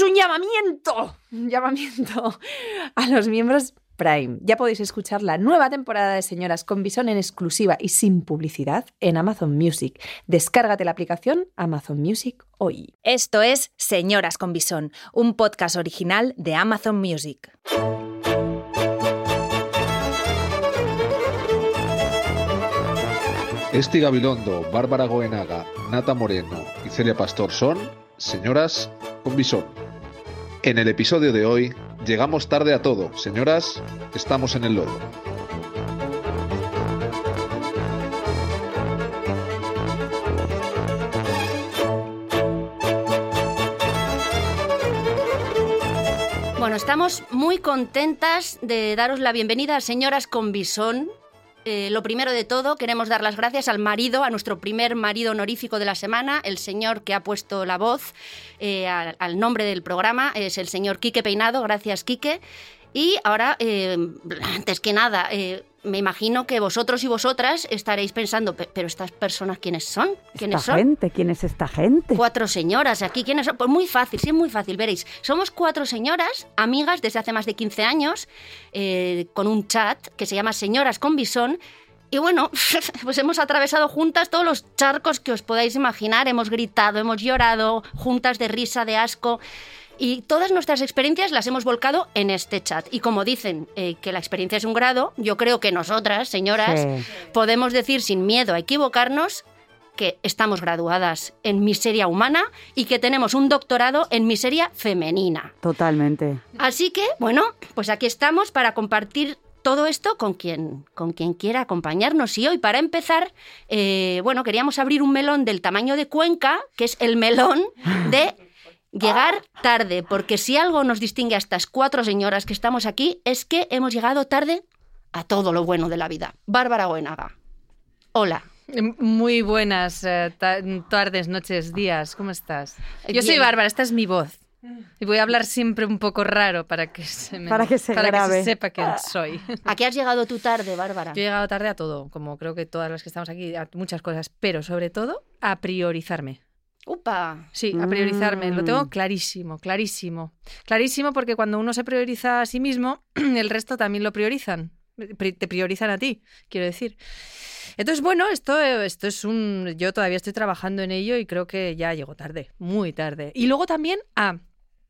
es un llamamiento, un llamamiento a los miembros Prime. Ya podéis escuchar la nueva temporada de Señoras con Bison en exclusiva y sin publicidad en Amazon Music. Descárgate la aplicación Amazon Music hoy. Esto es Señoras con Bison, un podcast original de Amazon Music. Esti Gabilondo, Bárbara Goenaga, Nata Moreno y Celia Pastor son Señoras con Bison. En el episodio de hoy, llegamos tarde a todo. Señoras, estamos en el lodo. Bueno, estamos muy contentas de daros la bienvenida a Señoras con Bisón. Eh, lo primero de todo, queremos dar las gracias al marido, a nuestro primer marido honorífico de la semana, el señor que ha puesto la voz eh, al, al nombre del programa, es el señor Quique Peinado. Gracias, Quique. Y ahora, eh, antes que nada, eh, me imagino que vosotros y vosotras estaréis pensando, "Pe- pero estas personas, ¿quiénes son? ¿Quiénes Esta son? gente, ¿quién es esta gente? Cuatro señoras aquí, ¿quiénes son? Pues muy fácil, sí, muy fácil, veréis. Somos cuatro señoras, amigas desde hace más de 15 años, eh, con un chat que se llama Señoras con Bisón. Y bueno, pues hemos atravesado juntas todos los charcos que os podáis imaginar. Hemos gritado, hemos llorado, juntas de risa, de asco. Y todas nuestras experiencias las hemos volcado en este chat. Y como dicen eh, que la experiencia es un grado, yo creo que nosotras, señoras, Sí. podemos decir sin miedo a equivocarnos que estamos graduadas en miseria humana y que tenemos un doctorado en miseria femenina. Totalmente. Así que, bueno, pues aquí estamos para compartir todo esto con quien, con quien quiera acompañarnos. Y hoy, para empezar, eh, bueno, queríamos abrir un melón del tamaño de Cuenca, que es el melón de llegar tarde, porque si algo nos distingue a estas cuatro señoras que estamos aquí, es que hemos llegado tarde a todo lo bueno de la vida. Bárbara Goenaga. Hola. Muy buenas eh, ta- tardes, noches, días. ¿Cómo estás? Yo soy Bien. Bárbara, esta es mi voz. Y voy a hablar siempre un poco raro para que se, me- Para que se para grabe. sepa quién soy. ¿A qué has llegado tú tarde, Bárbara? Yo he llegado tarde a todo, como creo que todas las que estamos aquí, a muchas cosas, pero sobre todo a priorizarme. ¡Upa! Sí, a priorizarme. Lo Mm. tengo clarísimo, clarísimo. Clarísimo porque cuando uno se prioriza a sí mismo, el resto también lo priorizan. Pri- Te priorizan a ti, quiero decir. Entonces, bueno, esto, esto es un... Yo todavía estoy trabajando en ello y creo que ya llego tarde, muy tarde. Y luego también a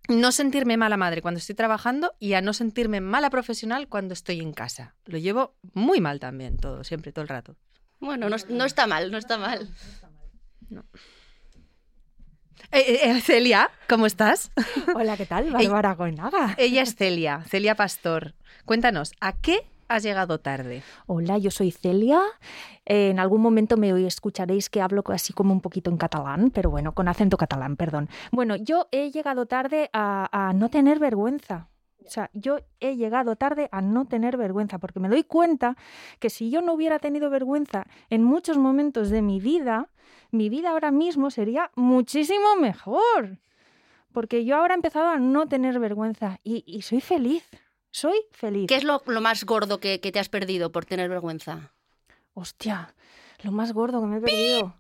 no sentirme mala madre cuando estoy trabajando y a no sentirme mala profesional cuando estoy en casa. Lo llevo muy mal también, todo, siempre, todo el rato. Bueno, no, no está mal, no está mal. Eh, eh, eh, Celia, ¿cómo estás? Hola, ¿qué tal? Bárbara Goenaga. Ella es Celia, Celia Pastor. Cuéntanos, ¿a qué has llegado tarde? Hola, yo soy Celia. Eh, en algún momento me escucharéis que hablo así como un poquito en catalán, pero bueno, con acento catalán, perdón. Bueno, yo he llegado tarde a, a no tener vergüenza. O sea, yo he llegado tarde a no tener vergüenza, porque me doy cuenta que si yo no hubiera tenido vergüenza en muchos momentos de mi vida, mi vida ahora mismo sería muchísimo mejor. Porque yo ahora he empezado a no tener vergüenza y, y soy feliz. Soy feliz. ¿Qué es lo, lo más gordo que, que te has perdido por tener vergüenza? Hostia, lo más gordo que me he perdido.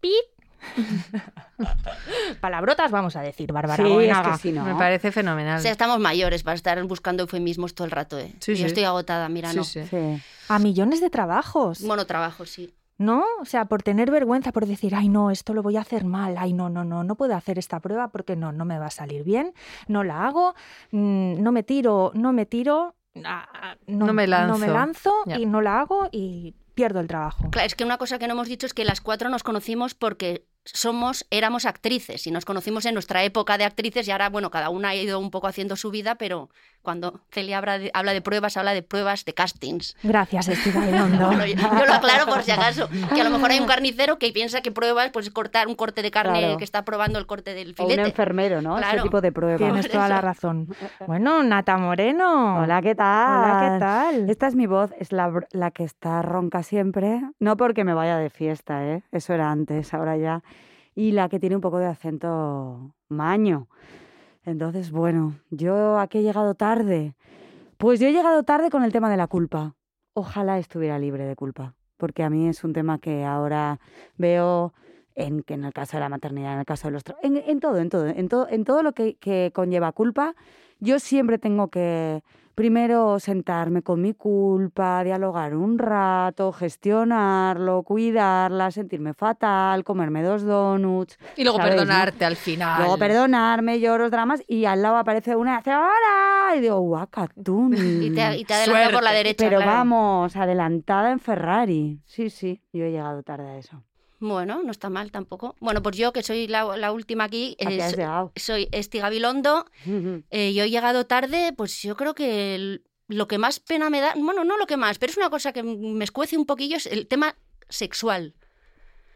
¡Pip! Palabrotas vamos a decir, Bárbara Sí, es Goenaga. que si no. Me parece fenomenal. O sea, estamos mayores para estar buscando eufemismos todo el rato, ¿eh? Sí, Yo sí. estoy agotada, mira, Sí, no. sí. Sí. A millones de trabajos, Bueno, trabajo, sí. ¿no? O sea, por tener vergüenza, por decir, ay, no, esto lo voy a hacer mal, ay, no, no, no, no puedo hacer esta prueba porque no, no me va a salir bien, no la hago, mm, no me tiro, no me tiro, ah, No me no me lanzo. lanzo y no la hago y pierdo el trabajo. Claro, es que una cosa que no hemos dicho es que las cuatro nos conocimos porque somos, éramos actrices y nos conocimos en nuestra época de actrices y ahora, bueno, cada una ha ido un poco haciendo su vida, pero cuando Celia habla de, habla de pruebas, habla de pruebas de castings. Gracias. Bueno, yo, yo lo aclaro por si acaso, que a lo mejor hay un carnicero que piensa que pruebas pues cortar un corte de carne Claro. que está probando el corte del O un filete. enfermero, ¿no? Claro. Ese tipo de pruebas. Tienes toda la razón. Bueno, Nata Moreno. Hola, ¿qué tal? Hola, ¿qué tal? Esta es mi voz, es la, br- la que está ronca siempre. No porque me vaya de fiesta, ¿eh? Eso era antes, ahora ya. Y la que tiene un poco de acento maño. Entonces, bueno, ¿yo a qué he llegado tarde? Pues yo he llegado tarde con el tema de la culpa. Ojalá estuviera libre de culpa, porque a mí es un tema que ahora veo en que en el caso de la maternidad, en el caso de los... En, en todo, en todo, en todo, en todo lo que conlleva culpa, yo siempre tengo que primero sentarme con mi culpa, dialogar un rato, gestionarlo, cuidarla, sentirme fatal, comerme dos donuts, Y luego perdonarte al final. luego perdonarme, lloro los dramas y al lado aparece una y hace ¡Hola! Y digo, guacatún. Y te, y te adelanta por la derecha. Pero claro. vamos, adelantada en Ferrari. Sí, sí, yo he llegado tarde a eso. Bueno, no está mal tampoco. Bueno, pues yo, que soy la, la última aquí, ¿A qué eh, has soy Esti Gabilondo. Eh, yo he llegado tarde, pues yo creo que el- lo que más pena me da, bueno, no lo que más, pero es una cosa que me escuece un poquillo, es el tema sexual.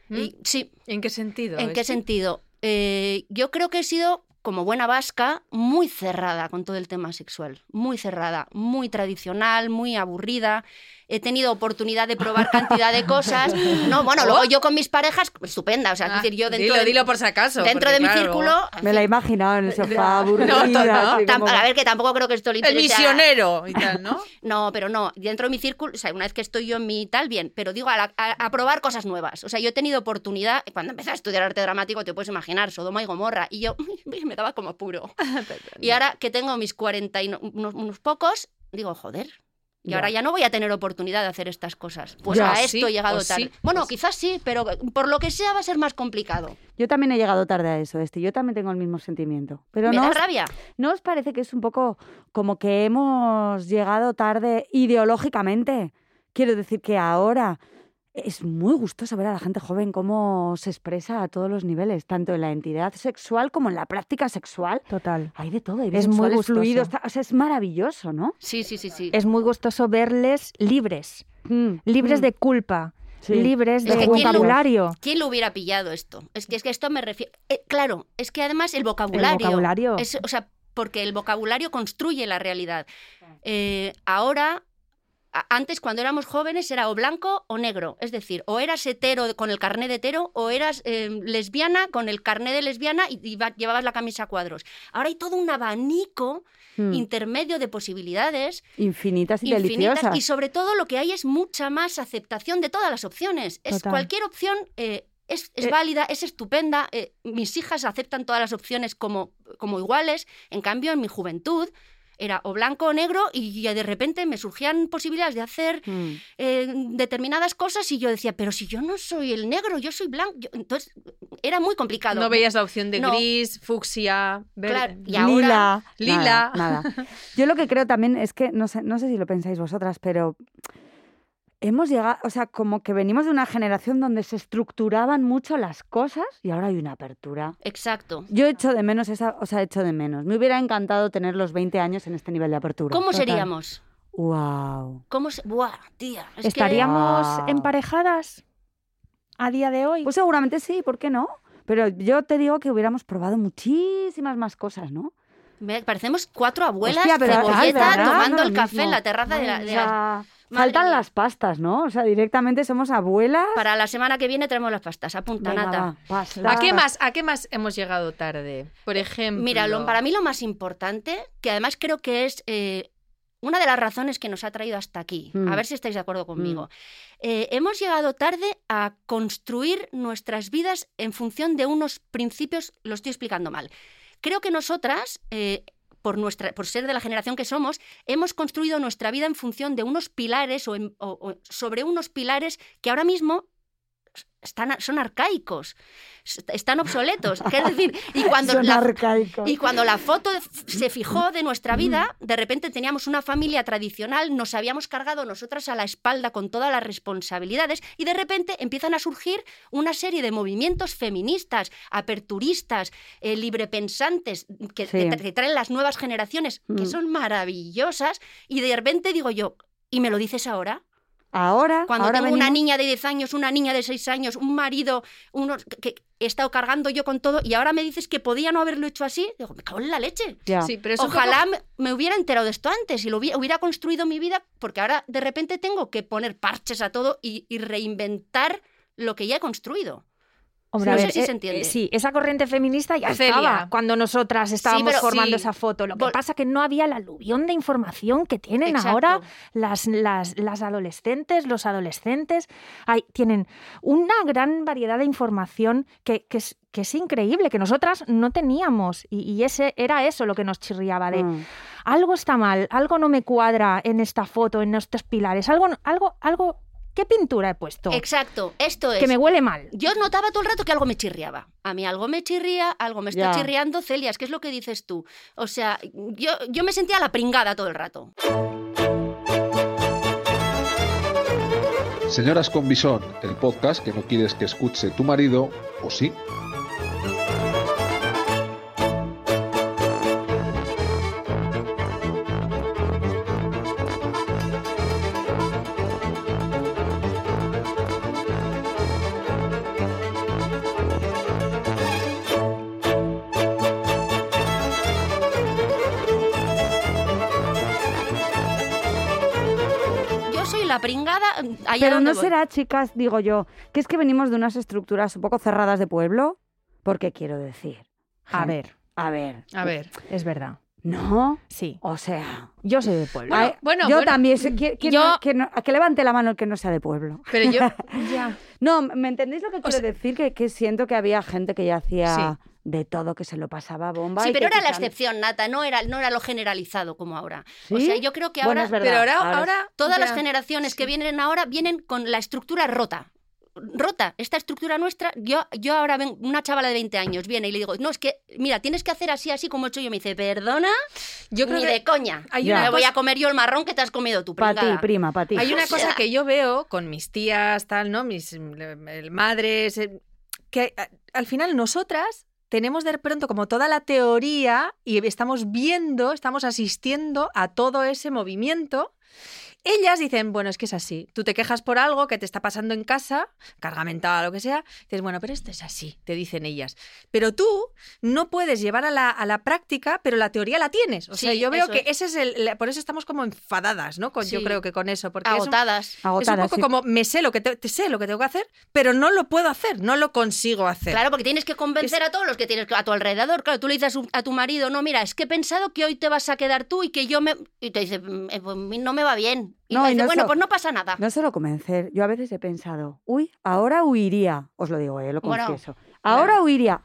¿Mm? Y- sí, ¿En qué sentido? ¿en qué sentido? Eh, yo creo que he sido, como buena vasca, muy cerrada con todo el tema sexual. Muy cerrada, muy tradicional, muy aburrida. He tenido oportunidad de probar cantidad de cosas. No, bueno, luego yo con mis parejas, estupenda. O sea, es Oh. Ah, decir, yo dentro dilo, de, dilo por si acaso. dentro porque, de mi círculo. Me la he imaginado en el sofá aburrida. no, no. así Tam- como- A ver, que tampoco creo que esto le El misionero y tal, ¿no? No, pero no, dentro de mi círculo, o sea, una vez que estoy yo en mi tal, bien, pero digo, a, la- a- a probar cosas nuevas. O sea, yo he tenido oportunidad, cuando empecé a estudiar arte dramático, te puedes imaginar, Sodoma y Gomorra, y yo me daba como puro. Y ahora que tengo mis 40 y no- unos, unos pocos, digo, joder. Y Ya. ahora ya no voy a tener oportunidad de hacer estas cosas. Pues Ya, a sí, esto he llegado sí, tarde. bueno, sí. quizás sí, pero por lo que sea va a ser más complicado. Yo también he llegado tarde a eso, este. Yo también tengo el mismo sentimiento. Pero me no da os, rabia. ¿no os parece que es un poco como que hemos llegado tarde ideológicamente? Quiero decir que ahora es muy gustoso ver a la gente joven cómo se expresa a todos los niveles, tanto en la entidad sexual como en la práctica sexual. Total. Hay de todo, hay Es muy ta- o sea, es maravilloso, ¿no? Sí, sí, sí, sí. Es muy gustoso verles libres, Mm, libres mm, de culpa, sí. libres Es de que ¿quién lo- vocabulario. ¿Quién lo hubiera pillado esto? Es que, es que esto me refiero. eh, claro, es que además el vocabulario. El vocabulario. es- o sea, porque el vocabulario construye la realidad. Eh, ahora. Antes, cuando éramos jóvenes, era o blanco o negro. Es decir, o eras hetero con el carné de hetero, o eras eh, lesbiana con el carné de lesbiana y, y va- llevabas la camisa a cuadros. Ahora hay todo un abanico Mm, intermedio de posibilidades infinitas y infinitas deliciosas. y sobre todo lo que hay es mucha más aceptación de todas las opciones. Es Total. cualquier opción eh, es, es Eh. válida, es estupenda. eh, mis hijas aceptan todas las opciones como, como iguales. En cambio, en mi juventud era o blanco o negro y ya de repente me surgían posibilidades de hacer Mm. eh, determinadas cosas y yo decía, pero si yo no soy el negro, yo soy blanco. Yo- entonces era muy complicado. No veías la opción de No. gris, fucsia, verde. Claro, y ahora- Lila. Lila. Nada, nada. Yo lo que creo también es que, no sé, no sé si lo pensáis vosotras, pero hemos llegado, o sea, como que venimos de una generación donde se estructuraban mucho las cosas y ahora hay una apertura. Exacto. Yo echo de menos esa, o sea, echo de menos. Me hubiera encantado tener los 20 años en este nivel de apertura. ¿Cómo Total. seríamos? Wow. ¿Cómo se... Buah, tía. es que- ¿Estaríamos Wow. emparejadas a día de hoy? Pues seguramente sí, ¿por qué no? Pero yo te digo que hubiéramos probado muchísimas más cosas, ¿no? Me- parecemos cuatro abuelas Hostia, pero, cebolleta tomando No, el café mismo. en la terraza de la... De la- faltan mía. las pastas, ¿no? O sea, directamente somos abuelas. Para la semana que viene traemos las pastas. Apunta, Venga, Nata. va, pasta. ¿A qué más? ¿A qué más hemos llegado tarde? Por ejemplo. Mira, lo- para mí lo más importante, que además creo que es eh, una de las razones que nos ha traído hasta aquí, Mm. a ver si estáis de acuerdo conmigo, eh, hemos llegado tarde a construir nuestras vidas en función de unos principios, lo estoy explicando mal. Creo que nosotras, eh, por, nuestra, por ser de la generación que somos, hemos construido nuestra vida en función de unos pilares o, en- o- sobre unos pilares que ahora mismo están, son arcaicos, están obsoletos. Es decir, y cuando Son la, arcaicos. y cuando la foto se fijó de nuestra vida, de repente teníamos una familia tradicional, nos habíamos cargado nosotras a la espalda con todas las responsabilidades y de repente empiezan a surgir una serie de movimientos feministas, aperturistas, eh, librepensantes, que, Sí. que tra- que traen las nuevas generaciones, que Mm. son maravillosas y de repente digo yo, ¿y me lo dices ahora? Ahora, Cuando ahora tengo una niña de 10 años, una niña de 6 años, un marido, unos, que, he estado cargando yo con todo y ahora me dices que podía no haberlo hecho así, digo, me cago en la leche. Ya. Sí, pero Ojalá poco- me, me hubiera enterado de esto antes y lo hubiera, hubiera construido mi vida, porque ahora de repente tengo que poner parches a todo y, y reinventar lo que ya he construido. Hombre, No sé ver, si eh, se entiende. eh, sí, esa corriente feminista ya estaba cuando nosotras estábamos formando sí. esa foto. Lo que Vol- pasa que no había la aluvión de información que tienen Exacto. ahora las, las, las adolescentes, los adolescentes. Hay, tienen una gran variedad de información que, que es, que es increíble, que nosotras no teníamos. Y, y ese era eso lo que nos chirriaba de Mm. algo está mal, algo no me cuadra en esta foto, en estos pilares, algo, algo, algo. ¿Qué pintura he puesto? Exacto, esto es. Que me huele mal. Yo notaba todo el rato que algo me chirriaba. A mí algo me chirría, algo me está Ya. chirriando, Celia, es que es lo que dices tú. O sea, yo, yo me sentía la pringada todo el rato. Señoras con Bisón, el podcast que no quieres que escuche tu marido, o sí. La pringada allá Pero donde no voy. será, chicas, digo yo, que es que venimos de unas estructuras un poco cerradas de pueblo. Porque quiero decir. A ver, A ver. A ver. es verdad. No. Sí. O sea. Yo soy de pueblo. Bueno, bueno, yo bueno. también. sé que, que Yo- no- que no- que levante la mano el que no sea de pueblo. Pero yo. ya. No, ¿me entendéis lo que quiero sea- decir? Que, que siento que había gente que ya hacía de todo, que se lo pasaba bomba. Sí, pero era la excepción, Nata, no era, no era lo generalizado como ahora. O ¿Sí? sea, yo creo que Bueno, ahora es verdad. Pero ahora, ahora es- ahora todas ya. las generaciones que vienen ahora vienen con la estructura rota. Rota, esta estructura nuestra, yo, yo ahora ven, una chavala de 20 años viene y le digo, no, es que, mira, tienes que hacer así, así como he hecho yo. Me dice, perdona, Yo creo ni que de coña. hay una Me voy a comer yo el marrón que te has comido tú, Para ti, prima, para ti. Hay una O sea- cosa que yo veo con mis tías, tal, ¿no? Mis madres, que al final nosotras tenemos de pronto como toda la teoría y estamos viendo, estamos asistiendo a todo ese movimiento. Ellas dicen, bueno, es que es así. Tú te quejas por algo que te está pasando en casa, carga mental o lo que sea. Dices, bueno, pero esto es así, te dicen ellas. Pero tú no puedes llevar a la, a la práctica, pero la teoría la tienes. O sea, yo veo que es. ese es el. la- Por eso estamos como enfadadas, ¿no? Con, Yo creo que con eso. Porque es un- Agotadas. es un poco sí. como me sé lo que te, te sé lo que tengo que hacer, pero no lo puedo hacer, no lo consigo hacer. Claro, porque tienes que convencer a todos los que tienes a tu alrededor. Claro, tú le dices a, tu marido, no, mira, es que he pensado que hoy te vas a quedar tú y que yo me... Y te dice, "Mm, eh, pues a mí no me va bien. Y No, y no bueno, pues no pasa nada. No solo convencer. Yo a veces he pensado, uy, ahora huiría. Os lo digo, eh, lo Bueno, confieso. ahora huiría.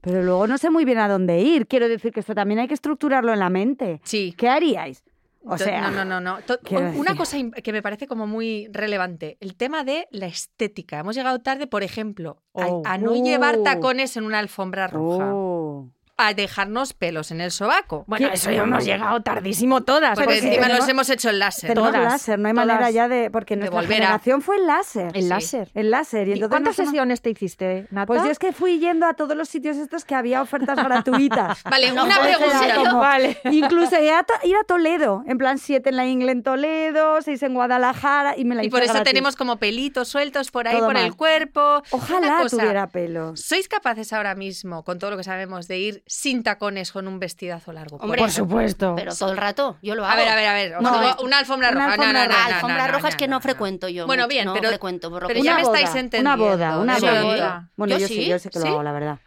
Pero luego no sé muy bien a dónde ir. Quiero decir que esto también hay que estructurarlo en la mente. Sí. ¿Qué haríais? O sea, no, no, no, no. Una cosa que me parece como muy relevante, el tema de la estética. Hemos llegado tarde, por ejemplo, a, Oh. a no llevar Uh. tacones en una alfombra roja, Oh. A dejarnos pelos en el sobaco. Bueno, ¿Qué? eso ya hemos llegado tardísimo todas. Porque encima tenemos- nos hemos hecho el láser. Todas, láser, no hay todas. manera ya de... Porque nuestra a- generación fue el láser. El Sí. láser. El láser. Y ¿Y ¿Cuántas sesiones te hiciste, Nata? Pues yo es que fui yendo a todos los sitios estos que había ofertas gratuitas. Vale, No una pregunta. Como- Vale. Incluso ir a, To- ir a Toledo, en plan 7 en la Ingle en Toledo, 6 en Guadalajara y me la Y hice por eso gratis. tenemos como pelitos sueltos por ahí, Todo por mal. el cuerpo. Ojalá cosa, tuviera pelos. ¿Sois capaces ahora mismo, con todo lo que sabemos, de ir sin tacones con un vestidazo largo? Hombre, Por supuesto. Pero todo el rato, yo lo hago. A ver, a ver, a ver. No, es- una alfombra una roja. No, alfombra no, no, roja. no, no, alfombra roja es que no no. frecuento yo. Bueno, mucho, bien, no pero- frecuento, por lo pero que ya una me boda, estáis entendiendo. Una boda, una Sí. boda. Bueno, Yo yo, sí, sí, yo sé que lo hago, la verdad.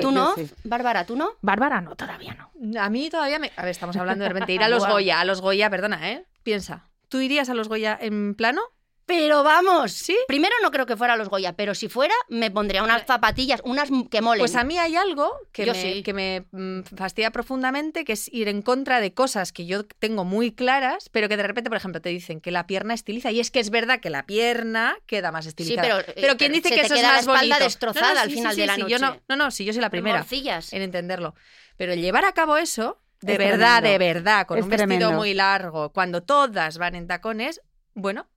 ¿Tú no? sí. Bárbara, ¿tú no? Bárbara, no, todavía no. A mí todavía me... A ver, estamos hablando de repente ir a los. Goya. A los Goya, perdona, ¿eh? Piensa. ¿Tú irías a los Goya en plano? Pero vamos, ¿Sí? primero no creo que fuera los Goya, pero si fuera, me pondría unas zapatillas, unas que molen. Pues a mí hay algo que Yo me, sí. que me mm, fastidia profundamente, que es ir en contra de cosas que yo tengo muy claras, pero que de repente, por ejemplo, te dicen que la pierna estiliza. Y es que es verdad que la pierna queda más Sí, estilizada. pero, eh, ¿quién pero dice se que te eso es queda la más espalda bonito? destrozada al final de la Yo no, noche. no, no, si yo soy la primera en entenderlo. Pero el llevar a cabo eso, de Es verdad, tremendo. de verdad, con Es un vestido muy largo, cuando todas van en tacones, bueno,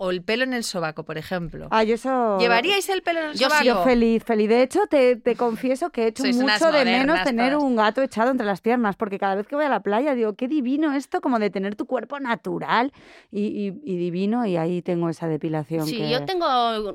o el pelo en el sobaco, por ejemplo. Ah, yo eso... ¿Llevaríais el pelo en el Yo sobaco? Yo feliz, feliz. De hecho, te, te confieso que he hecho Sois mucho de menos tener todas. un gato echado entre las piernas, porque cada vez que voy a la playa digo, qué divino esto, como de tener tu cuerpo natural y, y- y divino, y ahí tengo esa depilación. Sí, que- yo tengo,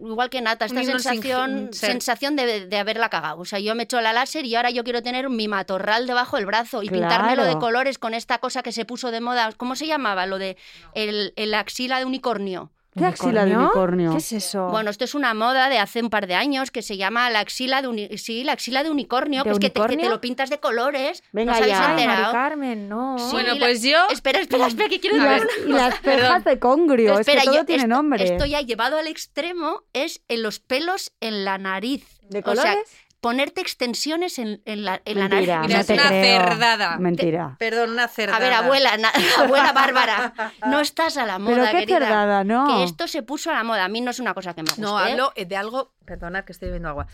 igual que Nata, esta sin- sensación, sensación de, de haberla cagado. O sea, yo me echo la láser y ahora yo quiero tener mi matorral debajo del brazo y pintármelo de colores con esta cosa que se puso de moda. ¿Cómo se llamaba? Lo de el, el axila de unicornio. ¿Qué axila de unicornio? ¿Qué es eso? Bueno, esto es una moda de hace un par de años que se llama la axila de, uni- sí, la axila de unicornio, ¿De pues que te, que lo pintas de colores. Venga ¿No ya. Ay, Mari enterado? Carmen, no. Sí, Bueno, la- pues yo... Espera, espera, espera, que quiero Y decir las, y las cejas de congrio, Espera, es que todo yo- tiene esto, nombre. Esto ya llevado al extremo es en los pelos en la nariz. ¿De O sea, colores? Ponerte extensiones en, en la, en la Mentira, nariz. Mira, no es una creo. cerdada. Mentira. Perdón, una cerdada. A ver, abuela, na- abuela Bárbara, no estás a la moda, Pero qué querida. cerdada, ¿no? Que esto se puso a la moda. A mí no es una cosa que me guste. No, ¿eh? hablo eh, de algo, perdonad que estoy bebiendo agua,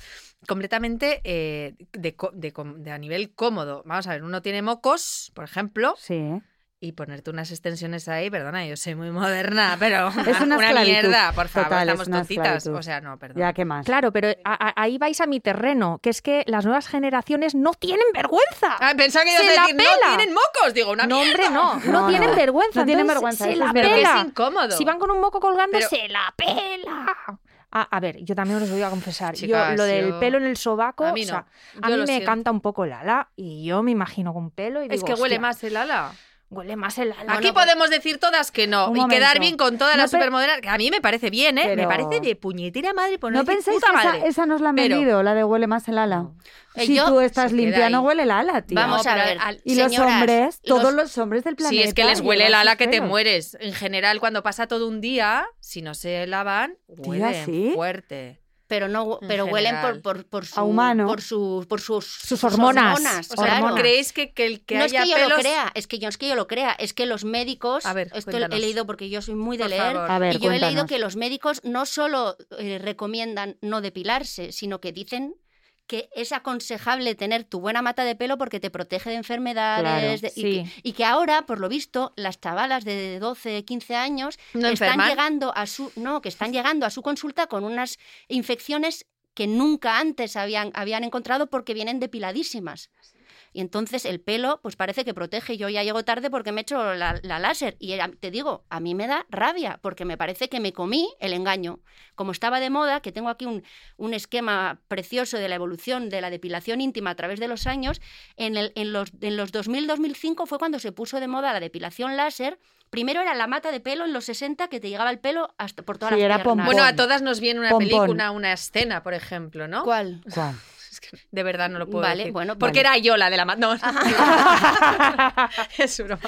completamente eh, de, a nivel cómodo. Vamos a ver, uno tiene mocos, por ejemplo, Sí, ¿eh? Y ponerte unas extensiones ahí, perdona, yo soy muy moderna, pero Es una mierda, por favor, Total, es estamos tontitas. O sea, no, perdón. ya, ¿qué más? Claro, pero a- a- ahí vais a mi terreno, que es que las nuevas generaciones no tienen vergüenza. Ah, pensaba que Se a decir, pela. no tienen mocos. Digo, una no, hombre, no, no, No, tienen no. vergüenza. No tienen vergüenza, Se eso la es Pero que es pela. incómodo. Si van con un moco colgando, Pero- se la pela. Ah, a ver, yo también os voy a confesar. Chicas, yo, lo del yo- pelo en el sobaco, A mí o sea, no. a Yo mí lo me siento. canta un poco el ala y yo me imagino con pelo y Es digo, que huele "Hostia, más el ala. Huele más el ala. Aquí no, podemos decir todas que no Un y quedar bien con todas No las pe- supermodelos. Que a mí me parece bien, ¿eh? Me parece de puñetera madre por no, ¿No pensáis puta que esa, madre. esa nos la han Pero- vendido, la de huele más el ala? Eh, Si tú estás limpia, no huele el ala, tío. Vamos a ver. al- y los hombres, todos los hombres del planeta. Sí, es que les huele el ala que te mueres. En general, cuando pasa todo un día, si no se lavan, huelen ¿sí? fuerte. Pero no pero huelen general. por, por, por su A humano. por su por sus, Sus hormonas. O sea, claro. ¿creéis que, que el que no es haya que yo pelos... lo crea, es que yo no es que yo lo crea, es que los médicos, A ver, esto cuéntanos. he leído porque yo soy muy de Por leer, favor. A ver, y yo he leído cuéntanos. que los médicos no solo eh, recomiendan no depilarse, sino que dicen que es aconsejable tener tu buena mata de pelo porque te protege de enfermedades Claro, de- y, sí. que, y que ahora, por lo visto, las chavalas de 12, 15 años ¿No están enferman? llegando a su no, que están llegando a su consulta con unas infecciones que nunca antes habían, habían encontrado porque vienen depiladísimas. Y entonces el pelo, pues parece que protege. Yo ya llego tarde porque me he hecho la, la láser. Y a- te digo, a mí me da rabia porque me parece que me comí el engaño. Como estaba de moda, que tengo aquí un, un esquema precioso de la evolución de la depilación íntima a través de los años, en, el- en los, en los 2000-2005 fue cuando se puso de moda la depilación láser. Primero era la mata de pelo en los 60 que te llegaba el pelo hasta por todas Sí, las era piernas. pompón. Bueno, a todas nos viene una Pompón. película, una escena, por ejemplo, ¿no? ¿Cuál? ¿Cuál? Es que de verdad no lo puedo Vale, decir. bueno, Porque vale. era yo la de la... ma- No, es broma.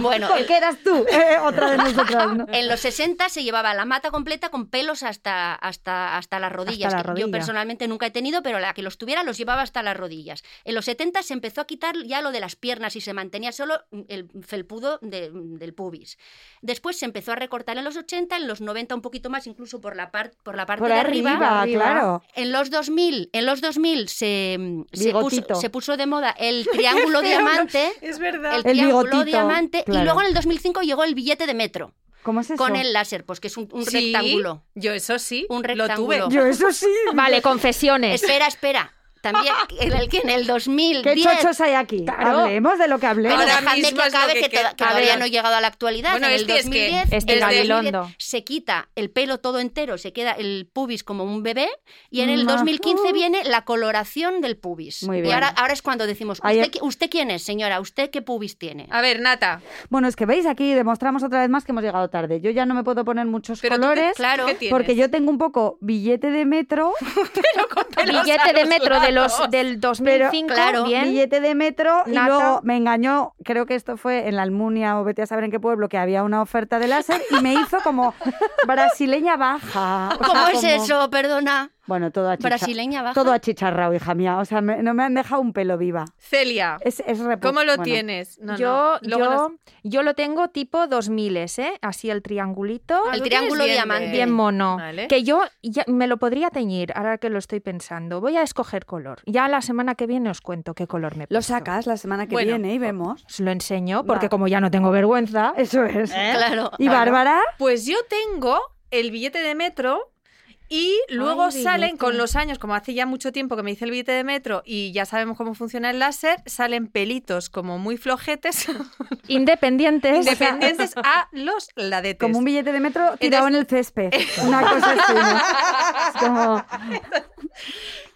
Bueno, ¿Por qué eras tú? Eh, otra de nosotras, ¿no? En los 60 se llevaba la mata completa con pelos hasta, hasta, hasta las rodillas. la que rodilla. Yo personalmente nunca he tenido, pero la que los tuviera los llevaba hasta las rodillas. En los 70 se empezó a quitar ya lo de las piernas y se mantenía solo el felpudo de- del pubis. Después se empezó a recortar en los 80, en los 90 un poquito más, incluso por la, par- por la parte Por de arriba, arriba. claro. En los 2000, en los 2000 se, se, puso, se puso de moda el triángulo diamante. Es verdad. El El triángulo bigotito, diamante. claro. Y luego en el 2005 llegó el billete de metro ¿Cómo es eso? con el láser, pues que es un, un Sí, rectángulo. Yo eso sí, Un lo tuve. rectángulo. Yo eso sí. Vale, confesiones. Espera, espera. También en el que en el 2010 ¿Qué chochos hay aquí? Claro. Hablemos de lo que hablemos. Pero mismo que acabe que que, todavía no he llegado a la actualidad. Bueno, en el este es que- 2010, Este el Gabilondo. 2010 se quita el pelo todo entero, se queda el pubis como un bebé y en el Majo. 2015 viene la coloración del pubis. Muy Y bien. ahora, ahora es cuando decimos, ¿usted, ¿usted quién es, señora? ¿Usted qué pubis tiene? A ver, Nata, Bueno, es que veis, aquí demostramos otra vez más que hemos llegado tarde. Yo ya no me puedo poner muchos pero tú colores claro, porque yo tengo un poco billete de metro, Billete de metro de los lados. del 2005, claro, bien. billete de metro y luego me engañó, creo que esto fue en la Almunia o vete a saber en qué pueblo, que había una oferta de láser y me hizo como brasileña baja. O sea, ¿Cómo es como- eso? Perdona. Bueno, todo achicharrado. Brasileña baja. Todo achicharrado, hija mía. O sea, me- no me han dejado un pelo viva. Celia, Es, es ¿cómo lo bueno, tienes? No, yo, no. Yo, nos- yo lo tengo tipo 2000, ¿eh? Así el triangulito. Ah, El lo triángulo diamante. Bien mono. Vale. Que yo ya me lo podría teñir, ahora que lo estoy pensando. Voy a escoger color. Ya la semana que viene os cuento qué color me Lo puesto. sacas la semana que Bueno, viene y vemos. Os lo enseño, porque Va. como ya no tengo vergüenza. Eso es. Claro. ¿Y Bárbara? Pues yo tengo el billete de metro y luego Ay, salen billete. con los años, como hace ya mucho tiempo que me hice el billete de metro y ya sabemos cómo funciona el láser, salen pelitos como muy flojetes, Independientes. independientes a los ladetes. Como un billete de metro tirado Entonces- en el césped. Una cosa así, ¿no? Es como...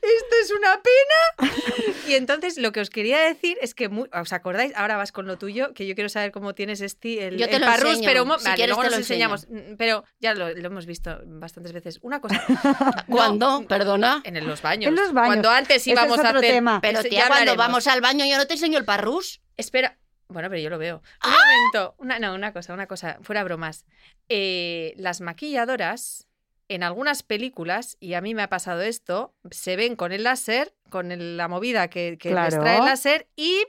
esto es una pena. Y entonces lo que os quería decir es que, mu- ¿os acordáis? Ahora vas con lo tuyo, que yo quiero saber cómo tienes este, el, Yo te el lo parrús, enseño. pero Si vale, quieres luego te nos lo enseñamos. Mm, Pero ya lo, lo hemos visto bastantes veces. Una cosa. No, ¿Cuándo? Perdona. En los baños. En los baños. Cuando antes Ese íbamos es a otro hacer. tema. Pero tía, ya cuando hablaremos. vamos al baño yo no te enseño el parrús. Espera. Bueno, pero yo lo veo. Un ¡Ah! momento. Una, no, una cosa, una cosa. Fuera bromas. Eh, las maquilladoras, en algunas películas, y a mí me ha pasado esto, se ven con el láser, con el- la movida que, que les trae el láser y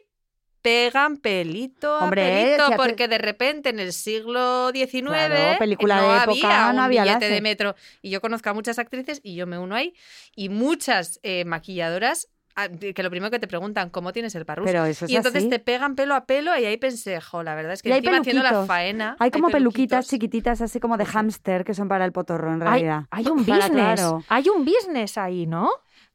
pegan pelito a Hombre, pelito, si hace- porque de repente en el siglo XIX Claro, película no de época, no había billete de láser. metro. Y yo conozco a muchas actrices y yo me uno ahí. Y muchas eh, maquilladoras que lo primero que te preguntan, ¿cómo tienes el parrus? Pero eso es y entonces así. te pegan pelo a pelo y ahí pensé, jo, la verdad es que Y hay encima haciendo la faena. Hay como peluquitas chiquititas, así como de hámster, que son para el potorro, en realidad. hay un business. claro. Hay un business ahí, ¿no?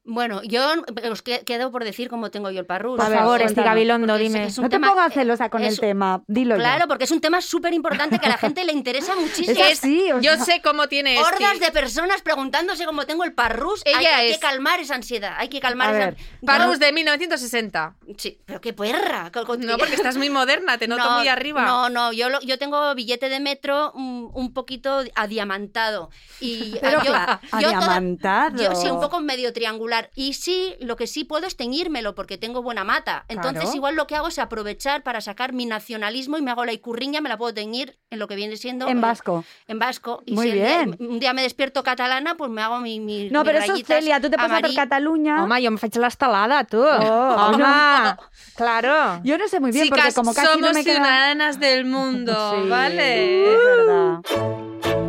Bueno, yo os que- quedo por decir cómo tengo yo el parrús. A Por favor. Esti Gabilondo, es- dime. es un No te tema- pongas celosa con el es- tema, dilo ya. Claro, porque es un tema súper importante que a la gente le interesa muchísimo. Es así, o Yo sé cómo tiene este. Hordas de personas preguntándose cómo tengo el parrús. Ella hay, hay es- que calmar esa ansiedad. Hay que calmar A esa. ver, Parrus de 1960. Sí, pero qué perra. No, porque estás muy moderna, te noto No, muy arriba. No, no, yo, lo- yo tengo billete de metro mm, un poquito adiamantado. Y Pero yo, cla- yo toda- adiamantado. yo sí, un poco medio triangular. Y sí, lo que sí puedo es teñírmelo porque tengo buena mata. Entonces, Claro. igual lo que hago es aprovechar para sacar mi nacionalismo y me hago la icurriña, me la puedo teñir en lo que viene siendo. En eh, vasco. en vasco. Y Muy si día- bien. un día me despierto catalana, pues me hago mi. mi No, mis pero eso es Celia, tú te hacer amarillas. Cataluña. Home, jo em faig l'estelada, tu. Oh, Home, no. claro. Yo no sé muy bien, porque como casi somos no me queda... ciudadanas del mundo, Sí, ¿vale? Es verdad.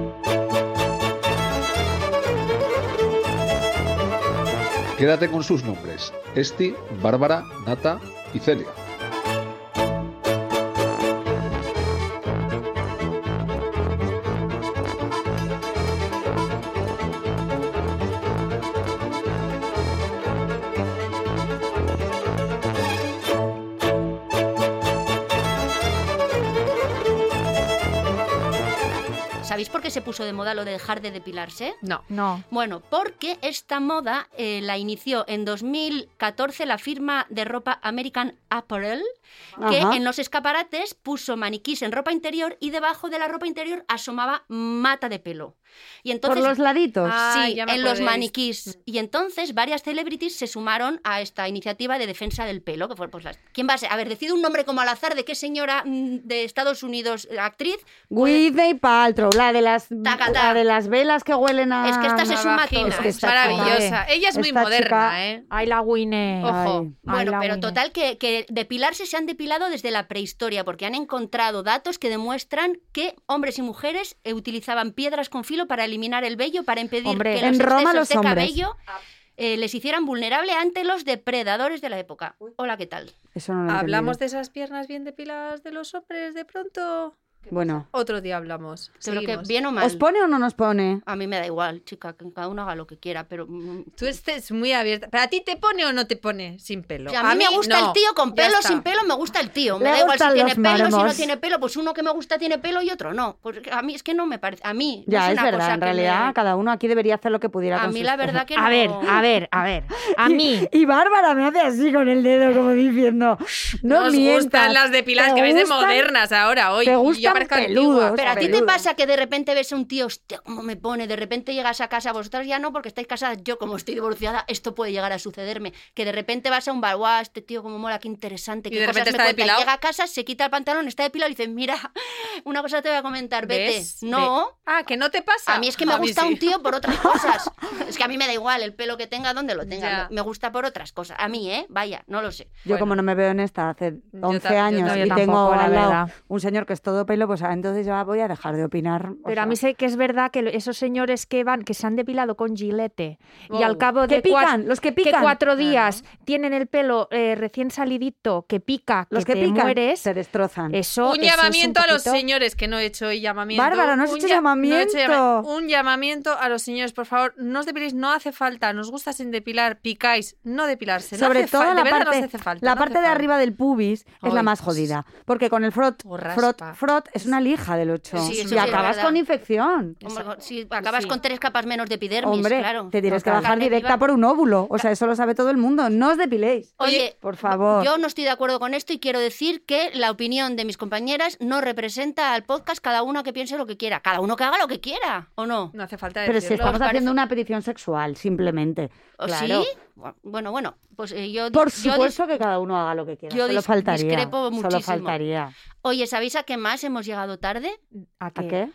Quédate con sus nombres: Esti, Bárbara, Nata y Celia. ¿Sabéis por qué se puso de moda lo de dejar de depilarse? No. No. Bueno, porque esta moda eh, la inició en 2014 la firma de ropa American Apparel, que Ajá. en los escaparates puso maniquís en ropa interior y debajo de la ropa interior asomaba mata de pelo. Y entonces, Por los laditos. Ah, sí, en los maniquís. Y entonces varias celebrities se sumaron a esta iniciativa de defensa del pelo. Que fue, pues, las- ¿Quién va a ser? A ver, decide un nombre como al azar de qué señora mm, de Estados Unidos, eh, actriz. Whitney Paltrow, la de las Taca, la de las velas que huelen a Es que esta se suma todas. Es que es está maravillosa. Ella es muy moderna, chica- ¿eh? Ay, la Winnie. Ojo. Ay. Bueno, pero total que, que depilarse se han depilado desde la prehistoria porque han encontrado datos que demuestran que hombres y mujeres eh, utilizaban piedras con filo para eliminar el vello, para impedir Hombre, que los en Roma excesos los de hombres. cabello eh, les hicieran vulnerable ante los depredadores de la época. Hola, ¿qué tal? Eso no lo he ¿Hablamos entendido. de esas piernas bien depiladas de los hombres de pronto? Bueno, Otro día hablamos. Pero que bien o mal. ¿os pone o no nos pone? A mí me da igual, chica, que cada uno haga lo que quiera, pero mm, Tú estés muy abierta. ¿Pero a ti te pone o no te pone sin pelo? O sea, a mí, me gusta no. el tío con pelo, sin pelo, me gusta el tío. Me Le da igual si tiene pelo, si no tiene pelo, pues uno que me gusta tiene pelo y otro no. Pues a mí es que no me parece. A mí. no Ya, es es una verdad, cosa en realidad me- cada uno aquí debería hacer lo que pudiera A con mí la verdad cosas. que no. A ver, a ver, a ver. A mí. Y Bárbara me hace así con el dedo, como diciendo, no Nos mientas. gustan las depiladas ¿Te que ves de modernas ahora, hoy. te y yo. Pero a ti te pasa que de repente ves a un tío, hostia, cómo me pone, de repente llegas a casa, vosotras ya no, porque estáis casadas, yo como estoy divorciada, esto puede llegar a sucederme. Que de repente vas a un bar, guau, este tío como mola, qué interesante, Y qué de cosas repente me está cuenta". Y. Llega a casa, se quita el pantalón, está depilado y dices, mira, una cosa te voy a comentar, vete. ¿Ves? No, Ah, que no te pasa. A mí es que me gusta sí. un tío por otras cosas. Es que a mí me da igual el pelo que tenga, donde lo tenga. Ya. Me gusta por otras cosas. A mí, ¿eh? Vaya, no lo sé. Yo Bueno. como no me veo en esta hace Yo 11 ta- yo años ta- y yo tengo al lado un señor que es todo pelo, pues ah, entonces ya voy a dejar de opinar. Pero a mí sé que es verdad que esos señores que van, que se han depilado con gilete y Wow. al cabo de cua- pican, los que que pican. cuatro días tienen el pelo eh, recién salidito, que pica, los que, que te pican mueres, se destrozan. eso, Un eso es llamamiento a los señores, que no he hecho hoy llamamiento. Bárbara, no has Un hecho llamamiento. no he hecho llama- un llamamiento a los señores, por favor, no os depiléis, no hace falta, nos gusta sin depilar, picáis, no depilarse. no Sobre hace todo la de parte, no os hace falta. la no parte hace de falta. arriba del pubis es la más jodida. Porque con el frot, frot, frot es una lija del 8. Sí, y sí acabas con infección. Si acabas Sí. con tres capas menos de epidermis, Hombre, claro. te tienes que bajar directa viva. por un óvulo. O sea, eso lo sabe todo el mundo. No os depiléis. Oye, por favor. Yo no estoy de acuerdo con esto y quiero decir que la opinión de mis compañeras no representa al podcast cada uno que piense lo que quiera. Cada uno que haga lo que quiera, ¿o no? No hace falta Pero si decirlo. estamos ¿os haciendo una petición sexual, simplemente. ¿O Claro. ¿Sí? Bueno, bueno, pues eh, yo... Por yo supuesto que cada uno haga lo que quiera. yo solo faltaría. discrepo Solo muchísimo. faltaría. Oye, ¿sabéis a qué más hemos llegado tarde? ¿A ¿A qué?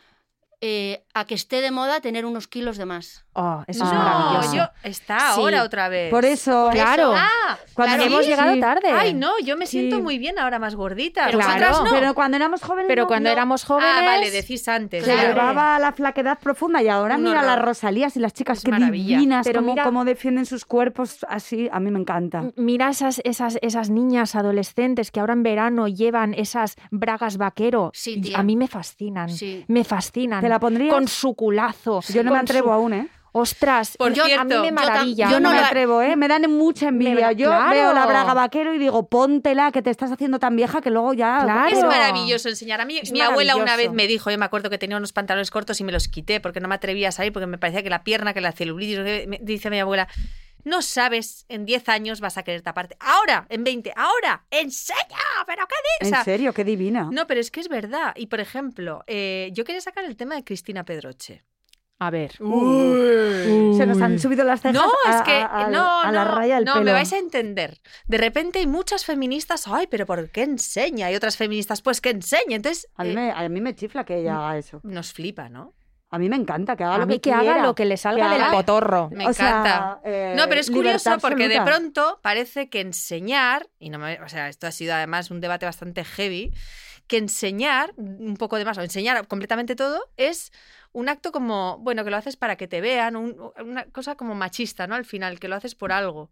Eh, a que esté de moda tener unos kilos de más. Oh, eso es No, maravilloso. yo, está Sí. ahora otra vez. Por eso. Claro. Ah, Cuando Claro, ¿Sí? hemos llegado Sí. tarde. ay, no, yo me siento Sí. muy bien ahora más gordita. Pero claro. no. Pero cuando éramos jóvenes. Pero cuando no- éramos jóvenes... Ah, vale, decís antes. Se Claro. llevaba la flaquedad profunda y ahora mira las Rosalías y las chicas Es que maravilla. divinas, Pero cómo, mira- cómo defienden sus cuerpos así, a mí me encanta. Mira esas, esas, esas niñas adolescentes que ahora en verano llevan esas bragas vaquero. Sí, Y tía. A mí me fascinan. Sí. Me fascinan. ¿Te la pondrías? Con su culazo. Yo no me atrevo su- aún, ¿eh? Ostras, Por yo- a mí cierto, me yo tam- maravilla. Yo no, no me atrevo, ¿eh? Me dan mucha envidia. Me- Yo claro. veo la braga vaquero y digo, póntela, que te estás haciendo tan vieja que luego ya... Claro. Es maravilloso enseñar. A mí, Es mi abuela una vez me dijo, yo me acuerdo que tenía unos pantalones cortos y me los quité porque no me atrevía a salir porque me parecía que la pierna, que la celulitis, dice mi abuela, no sabes, en 10 años vas a querer taparte. Ahora, en 20, ahora, enseña, pero ¿qué dices? En serio, qué divina. No, pero es que es verdad. Y por ejemplo, eh, yo quería sacar el tema de Cristina Pedroche. A ver. Se nos han subido las cejas No, a, es que a- a- no, a la no, raya del no, pelo. me vais a entender. De repente hay muchas feministas, ay, pero ¿por qué enseña? Y otras feministas, pues que enseñe. Entonces, A mí, eh, me, a mí me chifla que ella haga eso. nos flipa, ¿no? A mí me encanta que haga A lo mí que, que haga lo que le salga Que del haga- potorro. Me O sea, encanta. eh, No, pero es curioso porque de pronto parece que enseñar, y no me, o sea, esto ha sido además un debate bastante heavy, que enseñar un poco de más, o enseñar completamente todo, es un acto como, bueno, que lo haces para que te vean, un- una cosa como machista, ¿no? Al final, que lo haces por algo.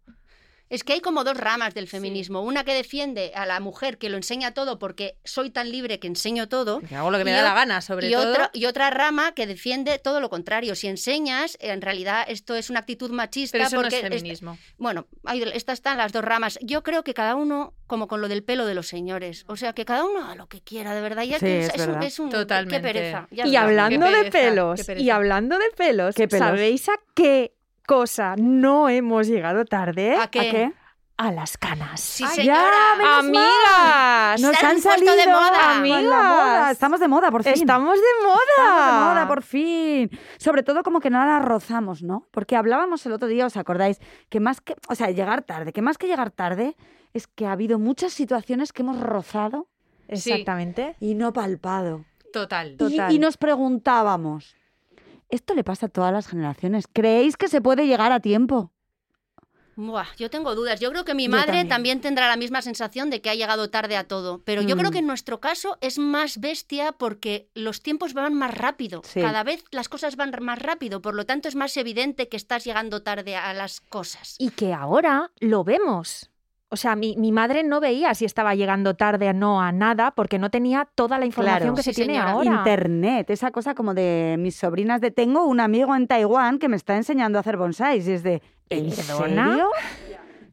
Es que hay como dos ramas del feminismo. Una que defiende a la mujer que lo enseña todo porque soy tan libre que enseño todo. Que hago lo que me Y da la gana, sobre y, todo. otra, y otra rama que defiende todo lo contrario. Si enseñas, en realidad esto es una actitud machista. Pero eso no es porque feminismo. bueno, hay- estas están las dos ramas. Yo creo que cada uno, como con lo del pelo de los señores, o sea, que cada uno haga lo que quiera, de verdad. Ya Sí, que es un- verdad. es un, Totalmente. Qué pereza. ya Y hablando Qué de pereza, qué pelos, pereza. y hablando de pelos, ¿Qué pelos? ¿sabéis a qué cosa no hemos llegado tarde? ¿A qué? ¿A qué? A las canas. Sí, Ay, señora. ya, Amigas, Nos Se han salido de moda. Amigas. moda. Estamos de moda, por fin. estamos de moda. Estamos de moda, por fin. Sobre todo como que no la rozamos, ¿no? Porque hablábamos el otro día, ¿os acordáis? Que más que, o sea, llegar tarde, que más que llegar tarde es que ha habido muchas situaciones que hemos rozado Exactamente. y no palpado. Total. Y- Total. Y, nos preguntábamos, ¿esto le pasa a todas las generaciones? ¿Creéis que se puede llegar a tiempo? Buah, yo tengo dudas. Yo creo que mi Yo madre también. también. tendrá la misma sensación de que ha llegado tarde a todo. Pero yo Mm. creo que en nuestro caso es más bestia porque los tiempos van más rápido. Sí. Cada vez las cosas van más rápido. Por lo tanto, es más evidente que estás llegando tarde a las cosas. Y que ahora lo vemos. O sea, mi, mi madre no veía si estaba llegando tarde o no a nada porque no tenía toda la información Claro. que se tiene señora. ahora. Internet, esa cosa como de mis sobrinas de tengo un amigo en Taiwán que me está enseñando a hacer bonsáis y es de ¿en ¿Perdona? serio?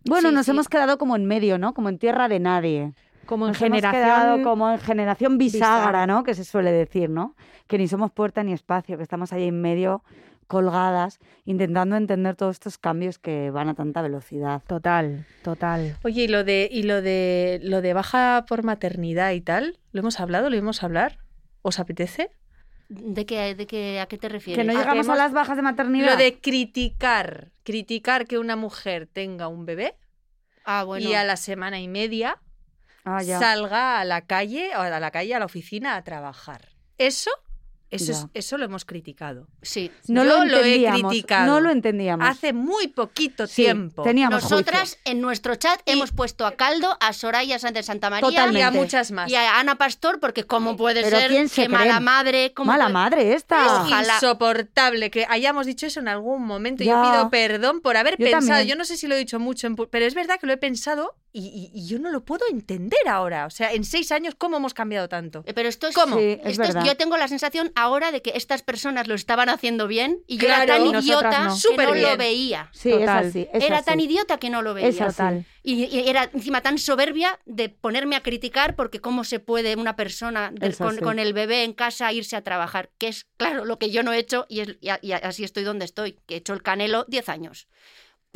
Bueno, Sí, nos sí. hemos quedado como en medio, ¿no? Como en tierra de nadie. Como en Nos hemos generación. quedado como en generación bisagra, bisagra. ¿no? Que se suele decir, ¿no? Que ni somos puerta ni espacio, que estamos ahí en medio colgadas, intentando entender todos estos cambios que van a tanta velocidad. Total, total. Oye, y lo de, y lo de lo de baja por maternidad y tal, ¿lo hemos hablado? ¿Lo íbamos a hablar? ¿Os apetece? ¿De qué, de qué, ¿A qué te refieres? Que no ¿A qué llegamos a hemos- las bajas de maternidad. Lo de criticar, criticar que una mujer tenga un bebé Ah, bueno. y a la semana y media Ah, ya. salga a la calle, o a la calle, a la oficina a trabajar. Eso, eso, es- eso lo hemos criticado. Sí. No Yo lo lo he entendíamos. criticado. No lo entendíamos. Hace muy poquito Sí, tiempo. Teníamos Nosotras juicio. en nuestro chat Y- hemos puesto a Caldo, a Soraya Sánchez Santa María Y Totalmente. a muchas más. y a Ana Pastor, porque cómo puede Pero ser ¿quién se que mala madre... cómo Mala puede- madre esta. Es Es Ojalá. insoportable que hayamos dicho eso en algún momento. Ya. Yo pido perdón por haber Yo pensado. también. Yo no sé si lo he dicho mucho, en pu- pero es verdad que lo he pensado y, y- y yo no lo puedo entender ahora. O sea, en seis años, ¿cómo hemos cambiado tanto? Eh, Pero esto es, ¿Cómo? Sí, es esto es- yo tengo la sensación ahora de que estas personas lo estaban haciendo bien y yo Claro, era tan idiota no. que no lo veía. Sí, Total. es así. es Era así. tan idiota que no lo veía. Es así. Total. Y, y era encima tan soberbia de ponerme a criticar porque cómo se puede una persona con, el bebé en casa irse a trabajar, que es claro lo que yo no he hecho y, es- y a- y así estoy donde estoy, que he hecho el canelo 10 años.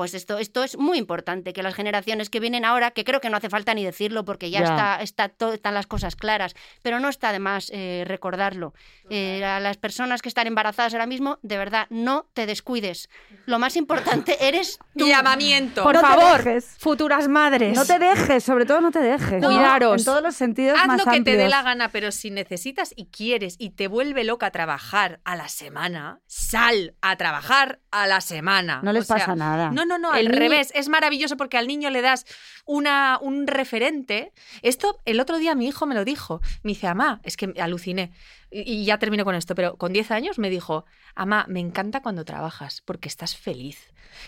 Pues esto, esto es muy importante, que las generaciones que vienen ahora, que creo que no hace falta ni decirlo porque ya, Ya. Está, está todo- están las cosas claras, pero no está de más eh, recordarlo. Eh, a las personas que están embarazadas ahora mismo, de verdad, no te descuides. Lo más importante eres tú. Llamamiento. Por No favor, futuras madres. No te dejes, sobre todo no te dejes. Cuidaros. En todos los sentidos Haz más lo que te dé la gana, pero si necesitas y quieres y te vuelve loca trabajar a la semana, sal a trabajar a la semana. No les O sea, pasa nada. No, no, no, El al niño- revés. Es maravilloso porque al niño le das una, un referente. Esto el otro día mi hijo me lo dijo. Me dice, Amá, es que aluciné. Y, y ya termino con esto, pero con 10 años me dijo, Amá, me encanta cuando trabajas porque estás feliz.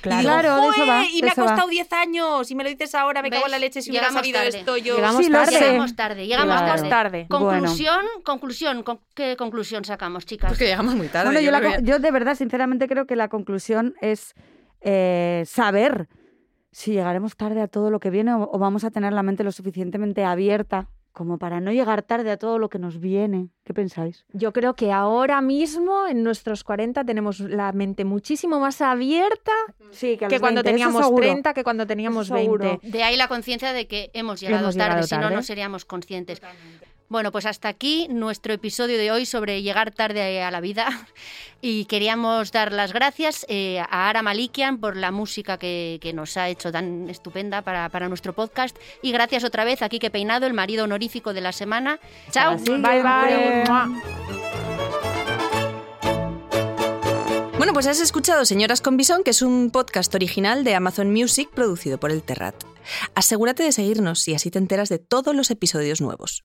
Claro. Y digo, Claro, de eso "Joe, va, y me ha eso va". costado 10 años y me lo dices ahora, me cago en la ¿Ves? leche si hubiera sabido tarde. esto yo. Llegamos Sí, tarde. Llegamos tarde, llegamos Claro. tarde. Conclusión, conclusión, con- ¿qué conclusión sacamos, chicas? Porque llegamos muy tarde. Bueno, la yo de verdad, sinceramente, creo que la conclusión es eh, saber si llegaremos tarde a todo lo que viene o, o vamos a tener la mente lo suficientemente abierta como para no llegar tarde a todo lo que nos viene. ¿Qué pensáis? Yo creo que ahora mismo, en nuestros 40, tenemos la mente muchísimo más abierta Sí, que cuando teníamos 30, que cuando teníamos Eso seguro. 20. De ahí la conciencia de que hemos llegado Hemos tarde, si no, no seríamos conscientes. Bueno, pues hasta aquí nuestro episodio de hoy sobre llegar tarde a la vida. Y queríamos dar las gracias eh, a Ara Malikian por la música que, que nos ha hecho tan estupenda para, para nuestro podcast. Y gracias otra vez a Quique Peinado, el marido honorífico de la semana. Chao. Bye, bye. Bueno, pues has escuchado Señoras con Bisón, que es un podcast original de Amazon Music producido por el Terrat. Asegúrate de seguirnos y así te enteras de todos los episodios nuevos.